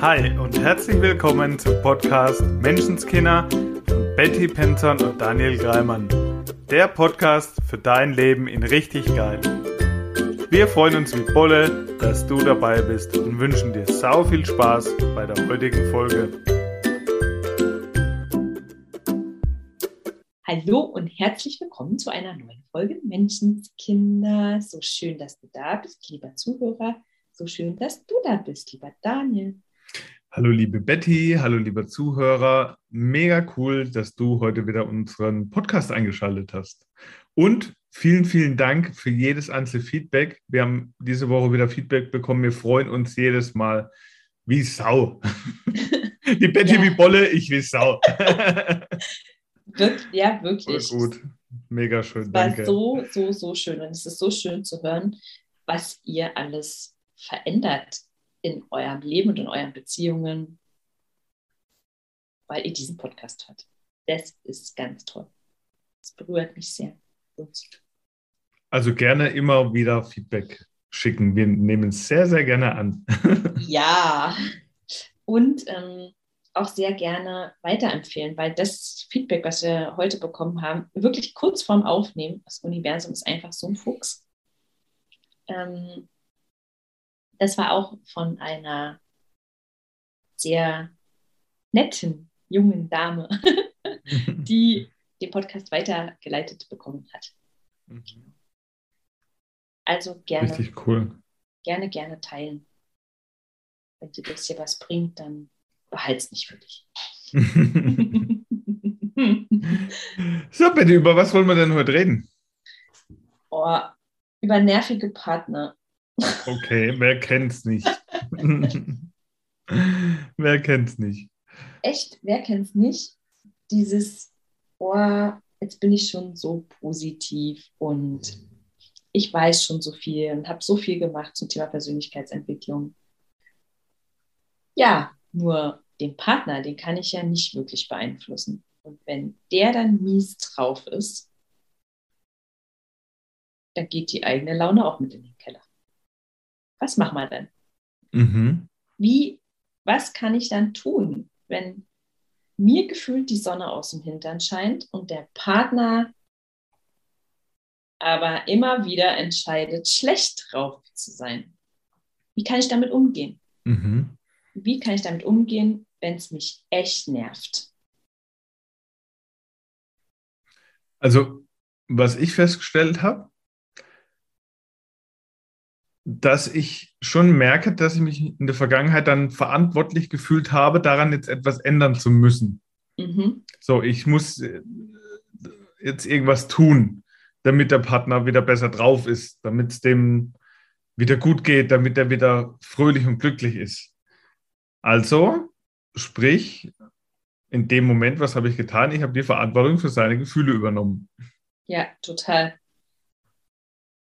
Hi und herzlich willkommen zum Podcast Menschenskinder von Betty Penton und Daniel Greimann. Der Podcast für dein Leben in richtig geil. Wir freuen uns wie Bolle, dass du dabei bist und wünschen dir sau viel Spaß bei der heutigen Folge. Hallo und herzlich willkommen zu einer neuen Folge Menschenskinder. So schön, dass du da bist, lieber Zuhörer. So schön, dass du da bist, lieber Daniel. Hallo liebe Betty, hallo lieber Zuhörer. Mega cool, dass du heute wieder unseren Podcast eingeschaltet hast. Und vielen, vielen Dank für jedes einzelne Feedback. Wir haben diese Woche wieder Feedback bekommen. Wir freuen uns jedes Mal wie Sau. Die Betty ja. wie Bolle, ich wie Sau. Ja, wirklich. Voll gut. Mega schön. Es war so, so, so schön. Und es ist so schön zu hören, was ihr alles verändert in eurem Leben und in euren Beziehungen, weil ihr diesen Podcast hört. Das ist ganz toll. Das berührt mich sehr. Also gerne immer wieder Feedback schicken. Wir nehmen es sehr, sehr gerne an. ja. Und ähm, auch sehr gerne weiterempfehlen, weil das Feedback, was wir heute bekommen haben, wirklich kurz vorm Aufnehmen, das Universum ist einfach so ein Fuchs. Ähm, das war auch von einer sehr netten jungen Dame, die den Podcast weitergeleitet bekommen hat. Mhm. Also gerne. Richtig cool. Gerne, gerne teilen. Wenn dir das hier was bringt, dann behalte es nicht für dich. so, bitte, über was wollen wir denn heute reden? Oh, über nervige Partner. Okay, wer kennt's nicht? wer kennt's nicht? Echt, wer kennt's nicht? Dieses, oh, jetzt bin ich schon so positiv und ich weiß schon so viel und habe so viel gemacht zum Thema Persönlichkeitsentwicklung. Ja, nur den Partner, den kann ich ja nicht wirklich beeinflussen. Und wenn der dann mies drauf ist, dann geht die eigene Laune auch mit in den Keller was machen wir denn? Mhm. Wie, was kann ich dann tun, wenn mir gefühlt die Sonne aus dem Hintern scheint und der Partner aber immer wieder entscheidet, schlecht drauf zu sein? Wie kann ich damit umgehen? Mhm. Wie kann ich damit umgehen, wenn es mich echt nervt? Also, was ich festgestellt habe, dass ich schon merke, dass ich mich in der Vergangenheit dann verantwortlich gefühlt habe, daran jetzt etwas ändern zu müssen. Mhm. So, ich muss äh, jetzt irgendwas tun, damit der Partner wieder besser drauf ist, damit es dem wieder gut geht, damit er wieder fröhlich und glücklich ist. Also, sprich, in dem Moment, was habe ich getan? Ich habe die Verantwortung für seine Gefühle übernommen. Ja, total.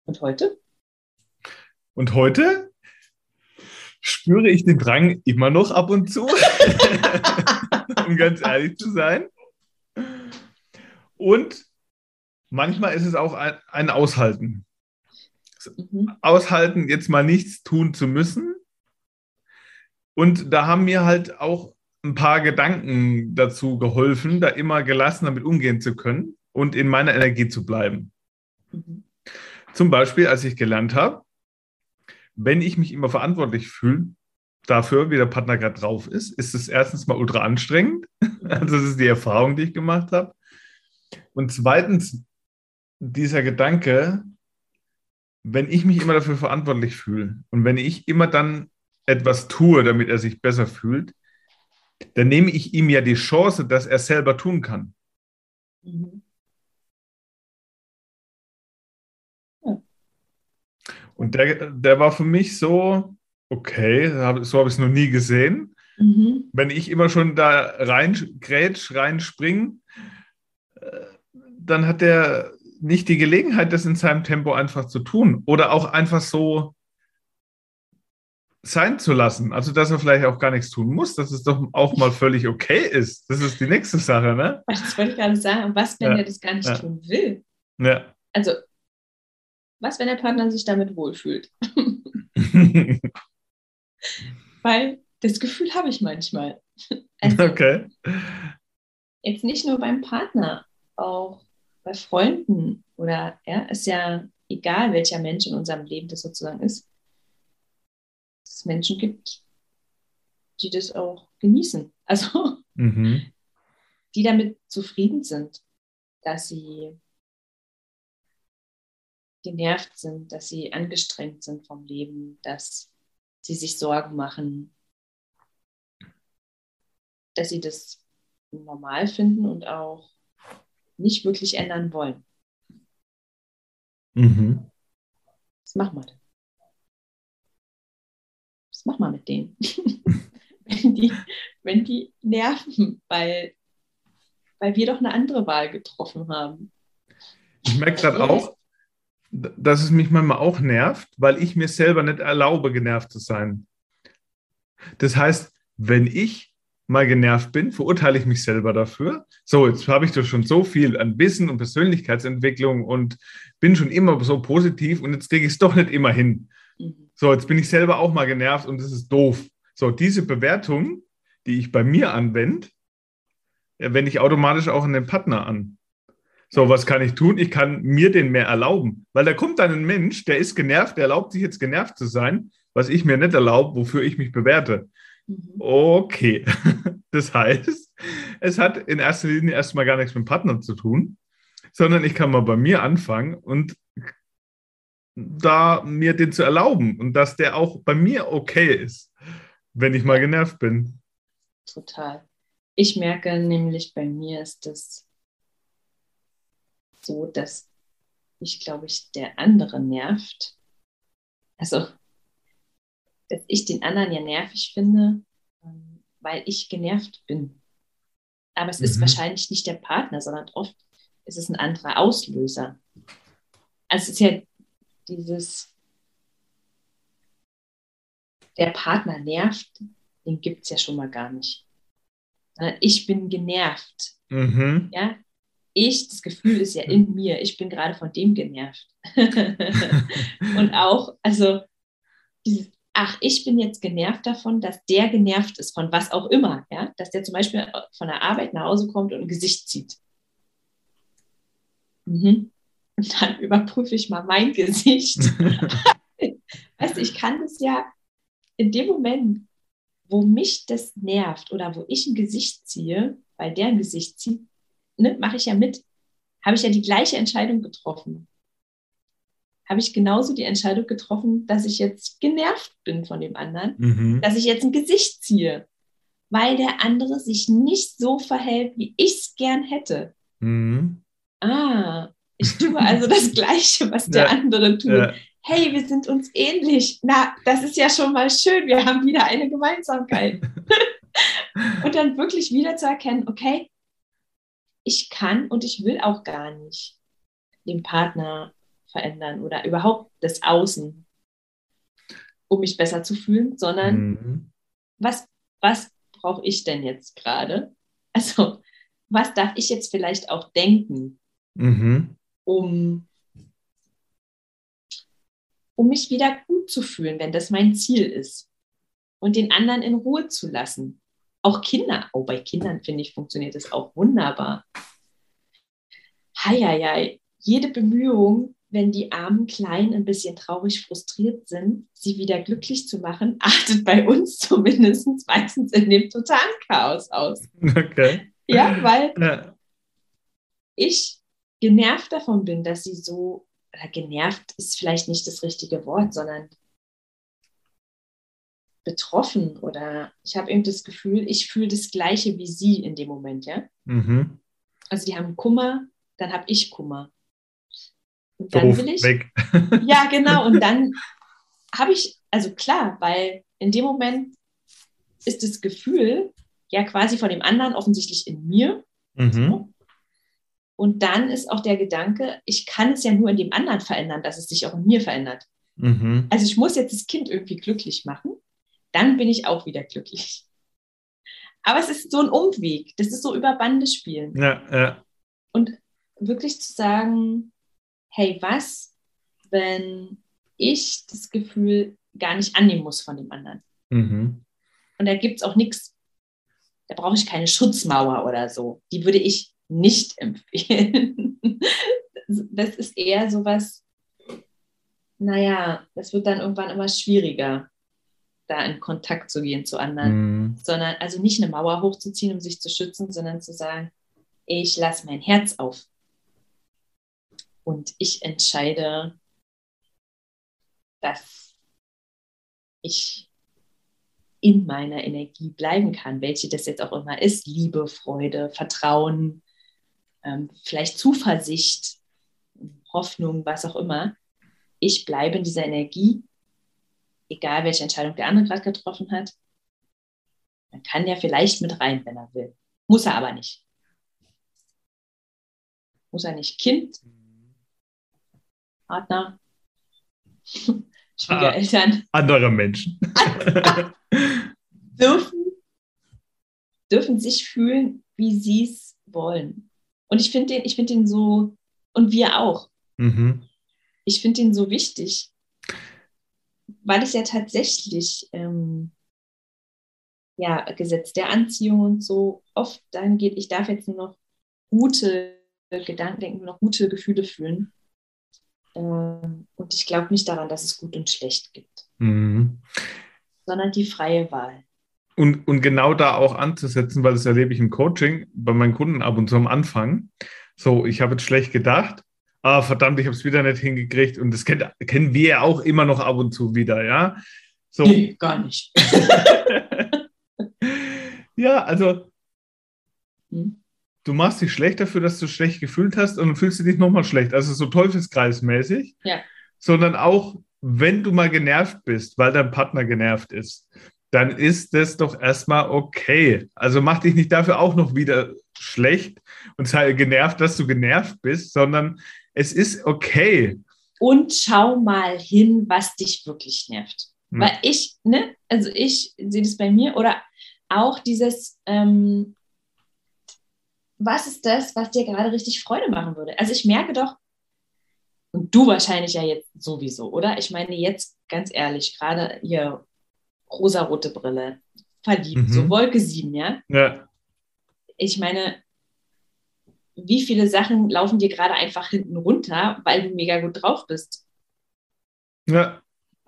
Und heute? Und heute spüre ich den Drang immer noch ab und zu, um ganz ehrlich zu sein. Und manchmal ist es auch ein, ein Aushalten. Mhm. Aushalten, jetzt mal nichts tun zu müssen. Und da haben mir halt auch ein paar Gedanken dazu geholfen, da immer gelassen damit umgehen zu können und in meiner Energie zu bleiben. Mhm. Zum Beispiel, als ich gelernt habe, wenn ich mich immer verantwortlich fühle dafür, wie der Partner gerade drauf ist, ist es erstens mal ultra anstrengend. Also das ist die Erfahrung, die ich gemacht habe. Und zweitens, dieser Gedanke, wenn ich mich immer dafür verantwortlich fühle und wenn ich immer dann etwas tue, damit er sich besser fühlt, dann nehme ich ihm ja die Chance, dass er selber tun kann. Mhm. Und der, der war für mich so, okay, so habe ich es noch nie gesehen. Mhm. Wenn ich immer schon da rein grätsch, reinspringe, äh, dann hat der nicht die Gelegenheit, das in seinem Tempo einfach zu tun oder auch einfach so sein zu lassen. Also, dass er vielleicht auch gar nichts tun muss, dass es doch auch mal völlig okay ist. Das ist die nächste Sache, ne? Das wollte ich gerade sagen. Was, wenn ja. er das gar nicht ja. tun will? Ja. Also, was, wenn der Partner sich damit wohlfühlt? Weil das Gefühl habe ich manchmal. Also, okay. Jetzt nicht nur beim Partner, auch bei Freunden oder ja, ist ja egal, welcher Mensch in unserem Leben das sozusagen ist, dass es Menschen gibt, die das auch genießen. Also mhm. die damit zufrieden sind, dass sie genervt sind, dass sie angestrengt sind vom Leben, dass sie sich Sorgen machen, dass sie das normal finden und auch nicht wirklich ändern wollen. Mhm. Was machen wir denn? Was machen wir mit denen? wenn, die, wenn die nerven, weil, weil wir doch eine andere Wahl getroffen haben. Ich merke gerade auch, dass es mich manchmal auch nervt, weil ich mir selber nicht erlaube, genervt zu sein. Das heißt, wenn ich mal genervt bin, verurteile ich mich selber dafür. So, jetzt habe ich doch schon so viel an Wissen und Persönlichkeitsentwicklung und bin schon immer so positiv und jetzt kriege ich es doch nicht immer hin. Mhm. So, jetzt bin ich selber auch mal genervt und das ist doof. So, diese Bewertung, die ich bei mir anwende, wende ich automatisch auch an den Partner an. So, was kann ich tun? Ich kann mir den mehr erlauben. Weil da kommt dann ein Mensch, der ist genervt, der erlaubt sich jetzt genervt zu sein, was ich mir nicht erlaube, wofür ich mich bewerte. Mhm. Okay. Das heißt, es hat in erster Linie erstmal gar nichts mit dem Partner zu tun, sondern ich kann mal bei mir anfangen und da mir den zu erlauben und dass der auch bei mir okay ist, wenn ich mal genervt bin. Total. Ich merke nämlich bei mir ist das so, dass mich, glaube ich, der andere nervt. Also, dass ich den anderen ja nervig finde, ähm, weil ich genervt bin. Aber es mhm. ist wahrscheinlich nicht der Partner, sondern oft ist es ein anderer Auslöser. Also es ist ja dieses, der Partner nervt, den gibt es ja schon mal gar nicht. Ich bin genervt. Mhm. Ja, ich, das Gefühl ist ja in mir, ich bin gerade von dem genervt. und auch, also dieses, ach, ich bin jetzt genervt davon, dass der genervt ist von was auch immer, ja, dass der zum Beispiel von der Arbeit nach Hause kommt und ein Gesicht zieht. Mhm. Und dann überprüfe ich mal mein Gesicht. weißt du, ich kann das ja in dem Moment, wo mich das nervt oder wo ich ein Gesicht ziehe, weil der ein Gesicht zieht, ne, mache ich ja mit, habe ich ja die gleiche Entscheidung getroffen. Habe ich genauso die Entscheidung getroffen, dass ich jetzt genervt bin von dem anderen, mhm. dass ich jetzt ein Gesicht ziehe, weil der andere sich nicht so verhält, wie ich es gern hätte. Mhm. Ah, ich tue also das Gleiche, was der ja. andere tut. Ja. Hey, wir sind uns ähnlich. Na, das ist ja schon mal schön. Wir haben wieder eine Gemeinsamkeit. und dann wirklich wieder zu erkennen, okay, ich kann und ich will auch gar nicht den Partner verändern oder überhaupt das Außen, um mich besser zu fühlen, sondern mhm. was, was brauche ich denn jetzt gerade? Also, was darf ich jetzt vielleicht auch denken, mhm. um, um mich wieder gut zu fühlen, wenn das mein Ziel ist und den anderen in Ruhe zu lassen? Auch Kinder, oh, bei Kindern finde ich, funktioniert das auch wunderbar. Heieiei, jede Bemühung, wenn die armen Kleinen ein bisschen traurig frustriert sind, sie wieder glücklich zu machen, artet bei uns zumindest meistens in dem totalen Chaos aus. Okay. Ja, weil ja. ich genervt davon bin, dass sie so, oder genervt ist vielleicht nicht das richtige Wort, sondern betroffen oder ich habe eben das Gefühl, ich fühle das Gleiche wie sie in dem Moment, ja. Mhm. Also die haben Kummer, dann habe ich Kummer. Und dann Doof, will ich. Weg. ja, genau. Und dann habe ich, also klar, weil in dem Moment ist das Gefühl ja quasi von dem anderen offensichtlich in mir. Mhm. So. Und dann ist auch der Gedanke, ich kann es ja nur in dem anderen verändern, dass es sich auch in mir verändert. Mhm. Also ich muss jetzt das Kind irgendwie glücklich machen dann bin ich auch wieder glücklich. Aber es ist so ein Umweg. Das ist so über Bande spielen. Ja, ja. Und wirklich zu sagen, hey, was, wenn ich das Gefühl gar nicht annehmen muss von dem anderen? Mhm. Und Und da gibt es auch nichts, da brauche ich keine Schutzmauer oder so. Die würde ich nicht empfehlen. Das ist eher sowas, naja, das wird dann irgendwann immer schwieriger, da in Kontakt zu gehen zu anderen. Mhm. Sondern also nicht eine Mauer hochzuziehen, um sich zu schützen, sondern zu sagen, ich lasse mein Herz auf. Und ich entscheide, dass ich in meiner Energie bleiben kann, welche das jetzt auch immer ist. Liebe, Freude, Vertrauen, ähm, vielleicht Zuversicht, Hoffnung, was auch immer. Ich bleibe in dieser Energie, egal welche Entscheidung der andere gerade getroffen hat. Man kann ja vielleicht mit rein, wenn er will. Muss er aber nicht. Muss er nicht Kind, Partner, Schwiegereltern. Ah, andere Menschen. dürfen, dürfen sich fühlen, wie sie es wollen. Und ich finde den, find den so, und wir auch. Mhm. Ich finde den so wichtig, weil es ja tatsächlich ähm, ja, Gesetz der Anziehung und so oft dann geht, ich darf jetzt nur noch gute Gedanken denken, nur noch gute Gefühle fühlen. Ähm, und ich glaube nicht daran, dass es gut und schlecht gibt, mhm. sondern die freie Wahl. Und, und genau da auch anzusetzen, weil das erlebe ich im Coaching bei meinen Kunden ab und zu am Anfang. So, ich habe jetzt schlecht gedacht, ah, verdammt, ich habe es wieder nicht hingekriegt. Und das kennt, kennen wir ja auch immer noch ab und zu wieder, ja? So. Nee, gar nicht. ja, also hm du machst dich schlecht dafür, dass du schlecht gefühlt hast und dann fühlst du dich nochmal schlecht. Also so teufelskreismäßig. Ja. Sondern auch, wenn du mal genervt bist, weil dein Partner genervt ist, dann ist das doch erstmal okay. Also mach dich nicht dafür auch noch wieder schlecht und sei genervt, dass du genervt bist, sondern es ist okay. Und schau mal hin, was dich wirklich nervt. Hm. Weil ich, ne, also ich sehe das bei mir oder auch dieses, ähm, was ist das, was dir gerade richtig Freude machen würde? Also ich merke doch, und du wahrscheinlich ja jetzt sowieso, oder? Ich meine jetzt ganz ehrlich, gerade hier rosarote Brille, verliebt, mhm. so Wolke 7, ja? Ja. Ich meine, wie viele Sachen laufen dir gerade einfach hinten runter, weil du mega gut drauf bist? Ja.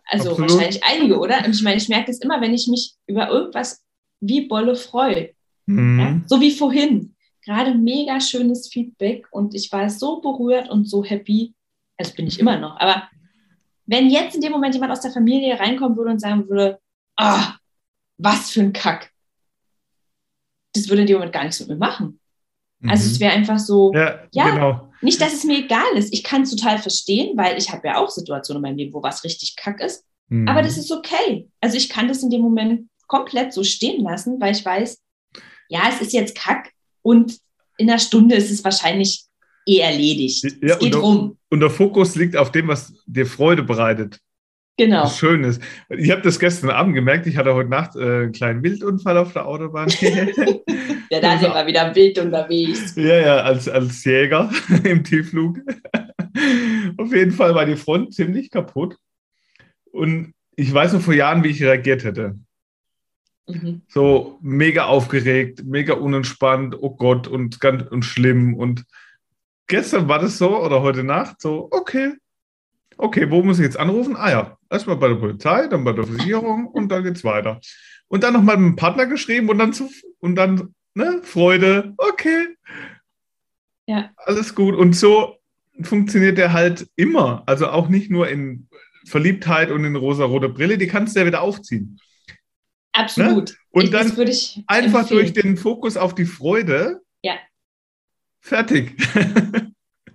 Also absolut. wahrscheinlich einige, oder? Und ich meine, ich merke es immer, wenn ich mich über irgendwas wie Bolle freue. Mhm. Ja? So wie vorhin gerade mega schönes Feedback und ich war so berührt und so happy. Also bin ich immer noch. Aber wenn jetzt in dem Moment jemand aus der Familie reinkommen würde und sagen würde, ah, was für ein Kack, das würde in dem Moment gar nichts mit mir machen. Also es mhm. wäre einfach so, ja, ja genau. nicht, dass es mir egal ist. Ich kann es total verstehen, weil ich habe ja auch Situationen in meinem Leben, wo was richtig kack ist. Mhm. Aber das ist okay. Also ich kann das in dem Moment komplett so stehen lassen, weil ich weiß, ja, es ist jetzt kack, und in einer Stunde ist es wahrscheinlich eh erledigt. Ja, es geht und rum. Und der Fokus liegt auf dem, was dir Freude bereitet. Genau. Was schön ist. Ich habe das gestern Abend gemerkt, ich hatte heute Nacht äh, einen kleinen Wildunfall auf der Autobahn. ja, da sind wir wieder wild unterwegs. Ja, ja, als, als Jäger im Tiefflug. auf jeden Fall war die Front ziemlich kaputt. Und ich weiß noch vor Jahren, wie ich reagiert hätte. Mhm. So mega aufgeregt, mega unentspannt, oh Gott, und ganz und schlimm. Und gestern war das so oder heute Nacht so, okay, okay, wo muss ich jetzt anrufen? Ah ja, erstmal bei der Polizei, dann bei der Versicherung und dann geht's weiter. Und dann nochmal mit dem Partner geschrieben und dann zu, und dann, ne, Freude, okay. Ja. Alles gut. Und so funktioniert der halt immer. Also auch nicht nur in Verliebtheit und in rosa-rote Brille, die kannst du ja wieder aufziehen. Absolut. Ne? Und ich, dann einfach empfehlen. durch den Fokus auf die Freude. Ja. Fertig.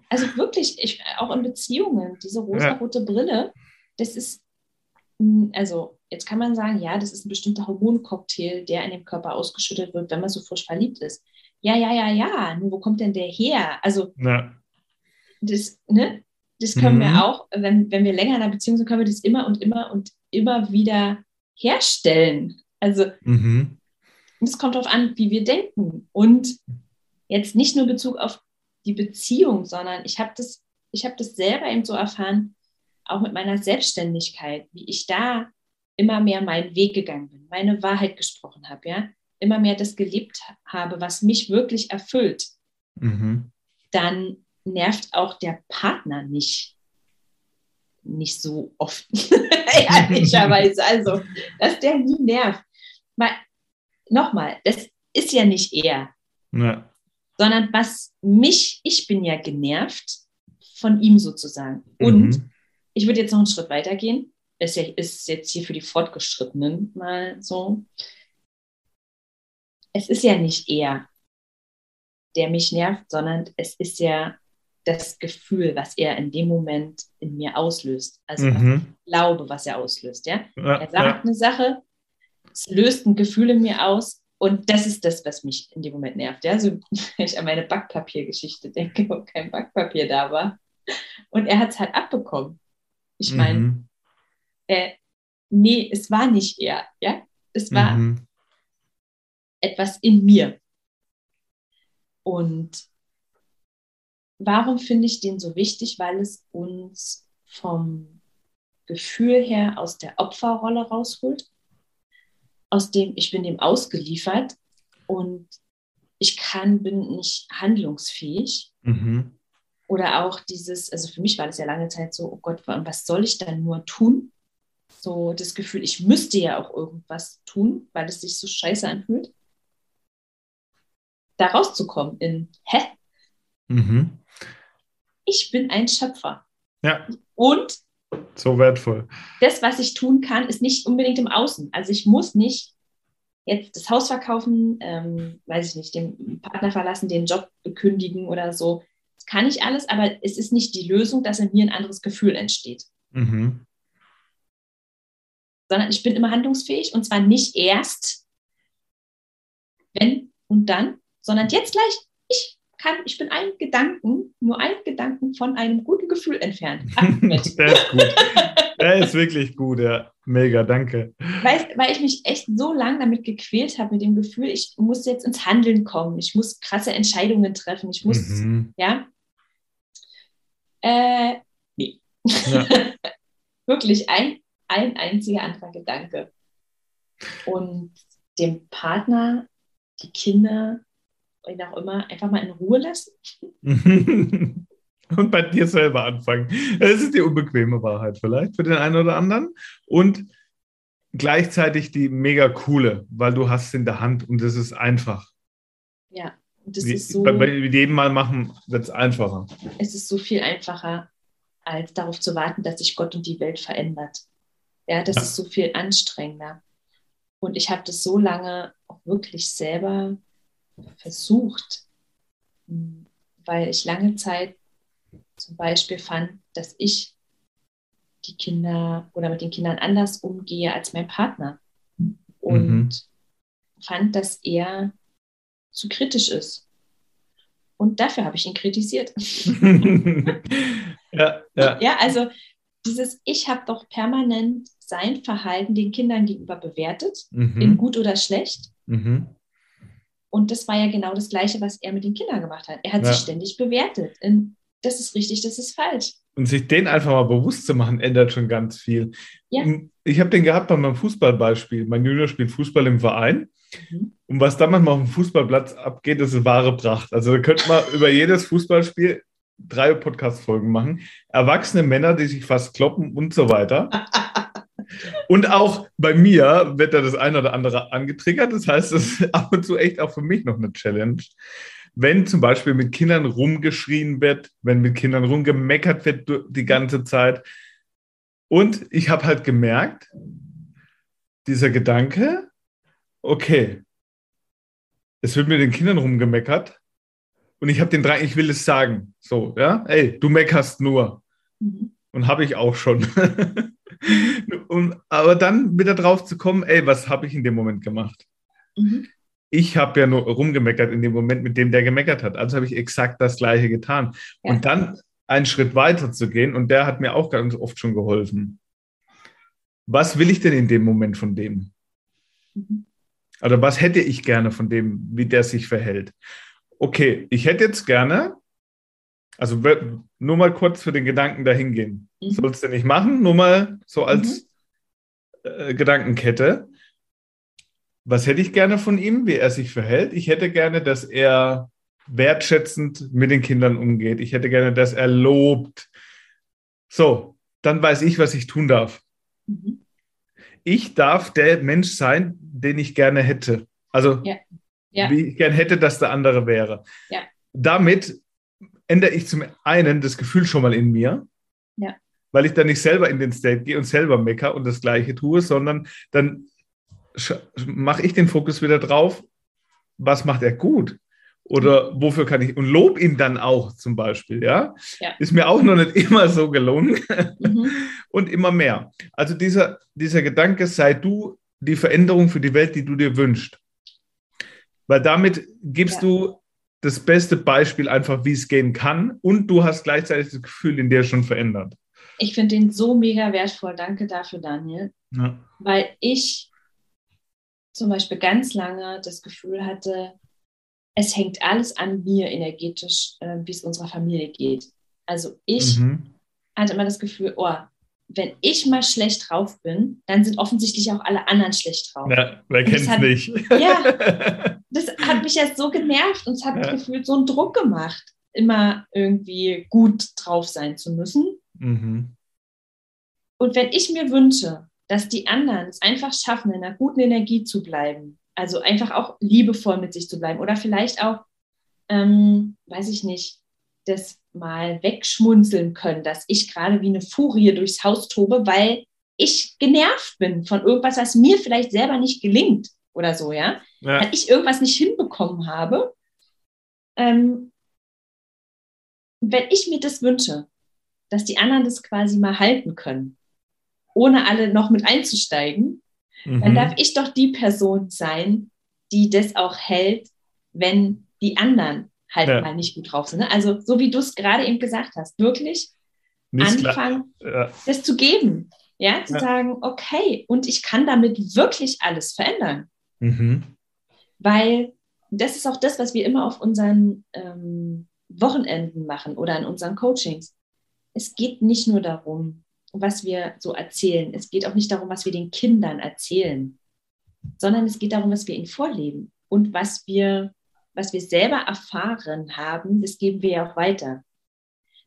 also wirklich, ich, auch in Beziehungen, diese rosa-rote ja. Brille, das ist, also jetzt kann man sagen, ja, das ist ein bestimmter Hormoncocktail, der in dem Körper ausgeschüttet wird, wenn man so frisch verliebt ist. Ja, ja, ja, ja, nur wo kommt denn der her? Also, ja. das, ne, das können mhm. wir auch, wenn, wenn wir länger in einer Beziehung sind, können wir das immer und immer und immer wieder herstellen. Also mhm. es kommt darauf an, wie wir denken. Und jetzt nicht nur Bezug auf die Beziehung, sondern ich habe das, ich das selber eben so erfahren, auch mit meiner Selbstständigkeit, wie ich da immer mehr meinen Weg gegangen bin, meine Wahrheit gesprochen habe, ja, immer mehr das gelebt habe, was mich wirklich erfüllt, mhm. dann nervt auch der Partner nicht, nicht so oft, ehrlicherweise. Also, dass der nie nervt. Mal, nochmal, das ist ja nicht er, ja. sondern was mich, ich bin ja genervt von ihm sozusagen. Und mhm. Ich würde jetzt noch einen Schritt weiter gehen. Ist, jetzt hier für die Fortgeschrittenen mal so. Es ist ja nicht er, der mich nervt, sondern es ist ja das Gefühl, was er in dem Moment in mir auslöst. Also mhm. ich glaube, was er auslöst. Ja? ja er sagt ja. eine Sache, es löst ein Gefühl in mir aus und das ist das, was mich in dem Moment nervt. Ja? Also, wenn ich an meine Backpapiergeschichte denke, wo kein Backpapier da war. Und er hat es halt abbekommen. Ich meine, mhm. äh, nee, es war nicht er. Ja? Es war mhm. etwas in mir. Und warum finde ich den so wichtig? Weil es uns vom Gefühl her aus der Opferrolle rausholt aus dem, ich bin dem ausgeliefert und ich kann, bin nicht handlungsfähig. Mhm. Oder auch dieses, also für mich war das ja lange Zeit so, oh Gott, was soll ich dann nur tun? So das Gefühl, ich müsste ja auch irgendwas tun, weil es sich so scheiße anfühlt. Da rauszukommen in, hä? Mhm. Ich bin ein Schöpfer. Ja. Und so wertvoll. Das, was ich tun kann, ist nicht unbedingt im Außen. Also ich muss nicht jetzt das Haus verkaufen, ähm, weiß ich nicht, den Partner verlassen, den Job kündigen oder so. Das kann ich alles, aber es ist nicht die Lösung, dass in mir ein anderes Gefühl entsteht. Mhm. Sondern ich bin immer handlungsfähig und zwar nicht erst, wenn und dann, sondern jetzt gleich. Ich kann, ich bin ein Gedanken, nur ein Gedanken von einem guten Gefühl entfernt. Ach, Der ist gut. Der ist wirklich gut, ja. Mega, danke. Weil, weil ich mich echt so lange damit gequält habe, mit dem Gefühl, ich muss jetzt ins Handeln kommen, ich muss krasse Entscheidungen treffen, ich muss, mhm. ja. Äh, nee. Ja. Wirklich ein, ein einziger anderer Gedanke. Und dem Partner, die Kinder, wen auch immer, einfach mal in Ruhe lassen. und bei dir selber anfangen. Das ist die unbequeme Wahrheit vielleicht für den einen oder anderen. Und gleichzeitig die mega coole, weil du hast es in der Hand und es ist einfach. Ja, und das Wie, ist so. Bei, bei jedem Mal machen wird es einfacher. Es ist so viel einfacher, als darauf zu warten, dass sich Gott und die Welt verändert. Ja, das ja. ist so viel anstrengender. Und ich habe das so lange auch wirklich selber versucht, weil ich lange Zeit zum Beispiel fand, dass ich die Kinder oder mit den Kindern anders umgehe als mein Partner. Und mhm. fand, dass er zu kritisch ist. Und dafür habe ich ihn kritisiert. ja, ja. ja, also dieses, ich habe doch permanent sein Verhalten den Kindern gegenüber bewertet, mhm. in gut oder schlecht. Mhm. Und das war ja genau das Gleiche, was er mit den Kindern gemacht hat. Er hat ja. sich ständig bewertet. In, das ist richtig, das ist falsch. Und sich den einfach mal bewusst zu machen, ändert schon ganz viel. Ja. Ich habe den gehabt bei meinem Fußballbeispiel. Mein Junior spielt Fußball im Verein. Mhm. Und was da manchmal auf dem Fußballplatz abgeht, ist eine wahre Pracht. Also da könnte man über jedes Fußballspiel drei Podcast-Folgen machen. Erwachsene Männer, die sich fast kloppen und so weiter. Und auch bei mir wird da das eine oder andere angetriggert. Das heißt, das ist ab und zu echt auch für mich noch eine Challenge. Wenn zum Beispiel mit Kindern rumgeschrien wird, wenn mit Kindern rumgemeckert wird die ganze Zeit. Und ich habe halt gemerkt, dieser Gedanke, okay, es wird mit den Kindern rumgemeckert und ich habe den Drang, ich will es sagen. So, ja, ey, du meckerst nur. Mhm. Und habe ich auch schon. Und, aber dann wieder drauf zu kommen, ey, was habe ich in dem Moment gemacht? Mhm. Ich habe ja nur rumgemeckert in dem Moment, mit dem der gemeckert hat. Also habe ich exakt das Gleiche getan. Ja. Und dann einen Schritt weiter zu gehen, und der hat mir auch ganz oft schon geholfen. Was will ich denn in dem Moment von dem? Mhm. Also was hätte ich gerne von dem, wie der sich verhält? Okay, ich hätte jetzt gerne, also nur mal kurz für den Gedanken dahin gehen. Mhm. Sollst du nicht machen, nur mal so als mhm. äh, Gedankenkette. Was hätte ich gerne von ihm, wie er sich verhält? Ich hätte gerne, dass er wertschätzend mit den Kindern umgeht. Ich hätte gerne, dass er lobt. So, dann weiß ich, was ich tun darf. Mhm. Ich darf der Mensch sein, den ich gerne hätte. Also, ja. Ja. wie ich gerne hätte, dass der andere wäre. Ja. Damit ändere ich zum einen das Gefühl schon mal in mir. Weil ich dann nicht selber in den State gehe und selber mecker und das Gleiche tue, sondern dann mache ich den Fokus wieder drauf, was macht er gut? Oder mhm. wofür kann ich, und lob ihn dann auch zum Beispiel, ja? ja. Ist mir auch noch nicht immer so gelungen mhm. und immer mehr. Also dieser, dieser Gedanke, sei du die Veränderung für die Welt, die du dir wünschst. Weil damit gibst ja. du das beste Beispiel einfach, wie es gehen kann und du hast gleichzeitig das Gefühl, in dir schon verändert. Ich finde den so mega wertvoll. Danke dafür, Daniel. Ja. Weil ich zum Beispiel ganz lange das Gefühl hatte, es hängt alles an mir energetisch, äh, wie es unserer Familie geht. Also ich mhm. hatte immer das Gefühl, oh, wenn ich mal schlecht drauf bin, dann sind offensichtlich auch alle anderen schlecht drauf. Ja, wer kennt es nicht? Ja, das hat mich jetzt so genervt und es hat ja. gefühlt so einen Druck gemacht, immer irgendwie gut drauf sein zu müssen. Mhm. Und wenn ich mir wünsche, dass die anderen es einfach schaffen, in einer guten Energie zu bleiben, also einfach auch liebevoll mit sich zu bleiben oder vielleicht auch, ähm, weiß ich nicht, das mal wegschmunzeln können, dass ich gerade wie eine Furie durchs Haus tobe, weil ich genervt bin von irgendwas, was mir vielleicht selber nicht gelingt oder so, ja. ja. Weil ich irgendwas nicht hinbekommen habe. Ähm, wenn ich mir das wünsche, dass die anderen das quasi mal halten können, ohne alle noch mit einzusteigen, mhm. dann darf ich doch die Person sein, die das auch hält, wenn die anderen halt ja. mal nicht gut drauf sind. Ne? Also so wie du es gerade eben gesagt hast, wirklich nicht anfangen, ja. das zu geben. Ja, zu ja. sagen, okay, und ich kann damit wirklich alles verändern. Mhm. Weil das ist auch das, was wir immer auf unseren ähm, Wochenenden machen oder in unseren Coachings. Es geht nicht nur darum, was wir so erzählen. Es geht auch nicht darum, was wir den Kindern erzählen, sondern es geht darum, was wir ihnen vorleben und was wir was wir selber erfahren haben, das geben wir ja auch weiter.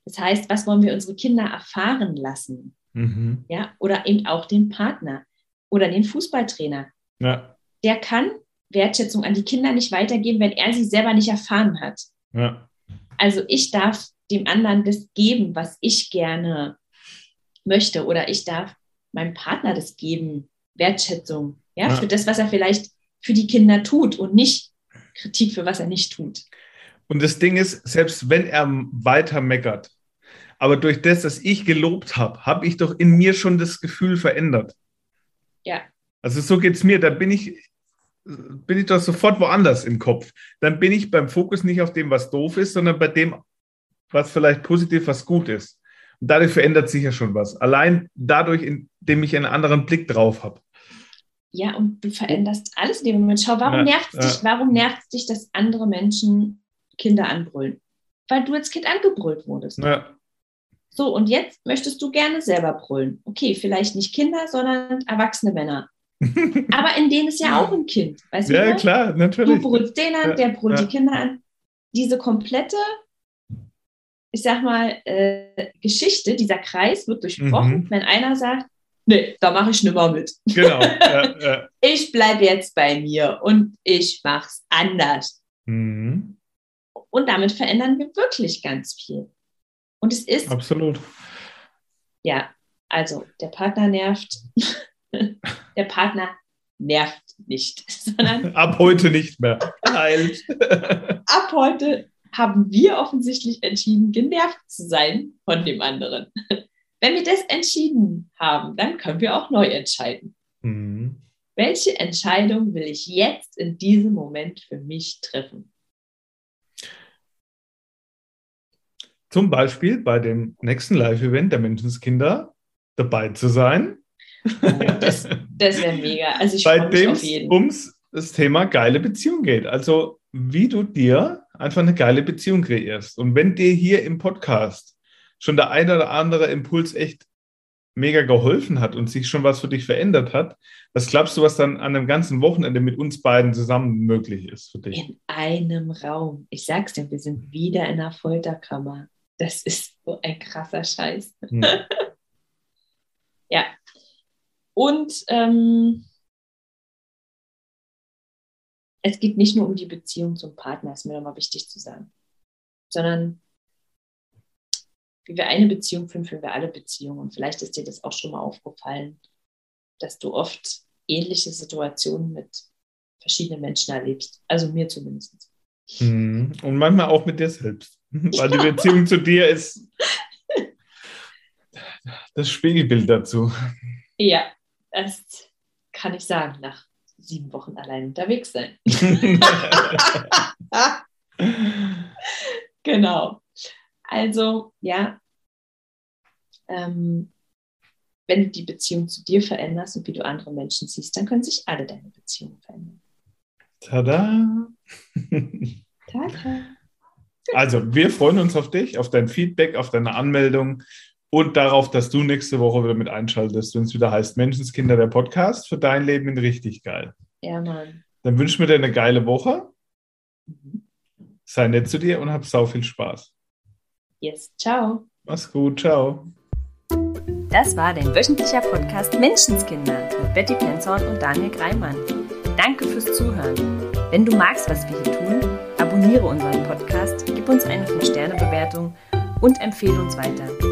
Das heißt, was wollen wir unsere Kinder erfahren lassen? Mhm. Ja, oder eben auch den Partner oder den Fußballtrainer. Ja. Der kann Wertschätzung an die Kinder nicht weitergeben, wenn er sie selber nicht erfahren hat. Ja. Also ich darf dem anderen das geben, was ich gerne möchte, oder ich darf meinem Partner das geben, Wertschätzung, ja, ja. für das, was er vielleicht für die Kinder tut und nicht Kritik für was er nicht tut. Und das Ding ist, selbst wenn er weiter meckert, aber durch das, dass ich gelobt habe, habe ich doch in mir schon das Gefühl verändert. Ja. Also so geht es mir. Da bin ich, bin ich doch sofort woanders im Kopf. Dann bin ich beim Fokus nicht auf dem, was doof ist, sondern bei dem, was vielleicht positiv, was gut ist. Dadurch verändert sich ja schon was. Allein dadurch, indem ich einen anderen Blick drauf habe. Ja, und du veränderst alles in dem Moment. Schau, warum ja, nervt es dich, warum nervt dich, dass andere Menschen Kinder anbrüllen? Weil du als Kind angebrüllt wurdest. Ja. So, und jetzt möchtest du gerne selber brüllen. Okay, vielleicht nicht Kinder, sondern erwachsene Männer. Aber in denen ist ja auch ein Kind. Weißt ja, du klar, natürlich. Du brüllst den an, der brüllt ja. die Kinder an. Diese komplette, ich sag mal, äh, Geschichte, dieser Kreis wird durchbrochen, mhm. wenn einer sagt, nee, da mache ich nimmer mit. Genau. Ja, ja. Ich bleibe jetzt bei mir und ich mache es anders. Mhm. Und damit verändern wir wirklich ganz viel. Und es ist. Absolut. Ja, also der Partner nervt. der Partner nervt nicht, sondern. Ab heute nicht mehr. Ab heute haben wir offensichtlich entschieden, genervt zu sein von dem anderen. Wenn wir das entschieden haben, dann können wir auch neu entscheiden. Mhm. Welche Entscheidung will ich jetzt in diesem Moment für mich treffen? Zum Beispiel bei dem nächsten Live-Event der Menschenskinder dabei zu sein. Das, das wäre mega. Also ich bei dem es ums das Thema geile Beziehung geht. Also wie du dir einfach eine geile Beziehung kreierst. Und wenn dir hier im Podcast schon der eine oder andere Impuls echt mega geholfen hat und sich schon was für dich verändert hat, was glaubst du, was dann an einem ganzen Wochenende mit uns beiden zusammen möglich ist für dich? In einem Raum. Ich sag's dir, wir sind wieder in einer Folterkammer. Das ist so ein krasser Scheiß. Hm. ja. Und ähm, es geht nicht nur um die Beziehung zum Partner, ist mir nochmal wichtig zu sagen, sondern wie wir eine Beziehung führen, führen wir alle Beziehungen. Und vielleicht ist dir das auch schon mal aufgefallen, dass du oft ähnliche Situationen mit verschiedenen Menschen erlebst. Also mir zumindest. Mhm. Und manchmal auch mit dir selbst. Weil die Beziehung zu dir ist das Spiegelbild dazu. Ja, das kann ich sagen, nach sieben Wochen allein unterwegs sein. genau. Also, ja, ähm, wenn du die Beziehung zu dir veränderst und wie du andere Menschen siehst, dann können sich alle deine Beziehungen verändern. Tada! Tada! Also, wir freuen uns auf dich, auf dein Feedback, auf deine Anmeldung und darauf, dass du nächste Woche wieder mit einschaltest, wenn es wieder heißt Menschenskinder, der Podcast für dein Leben in richtig geil. Ja, Mann. Dann wünschen wir dir eine geile Woche. Mhm. Sei nett zu dir und hab sau viel Spaß. Yes, ciao. Mach's gut, ciao. Das war dein wöchentlicher Podcast Menschenskinder mit Betty Penzorn und Daniel Greimann. Danke fürs Zuhören. Wenn du magst, was wir hier tun, abonniere unseren Podcast, gib uns eine 5-Sterne-Bewertung und empfehle uns weiter.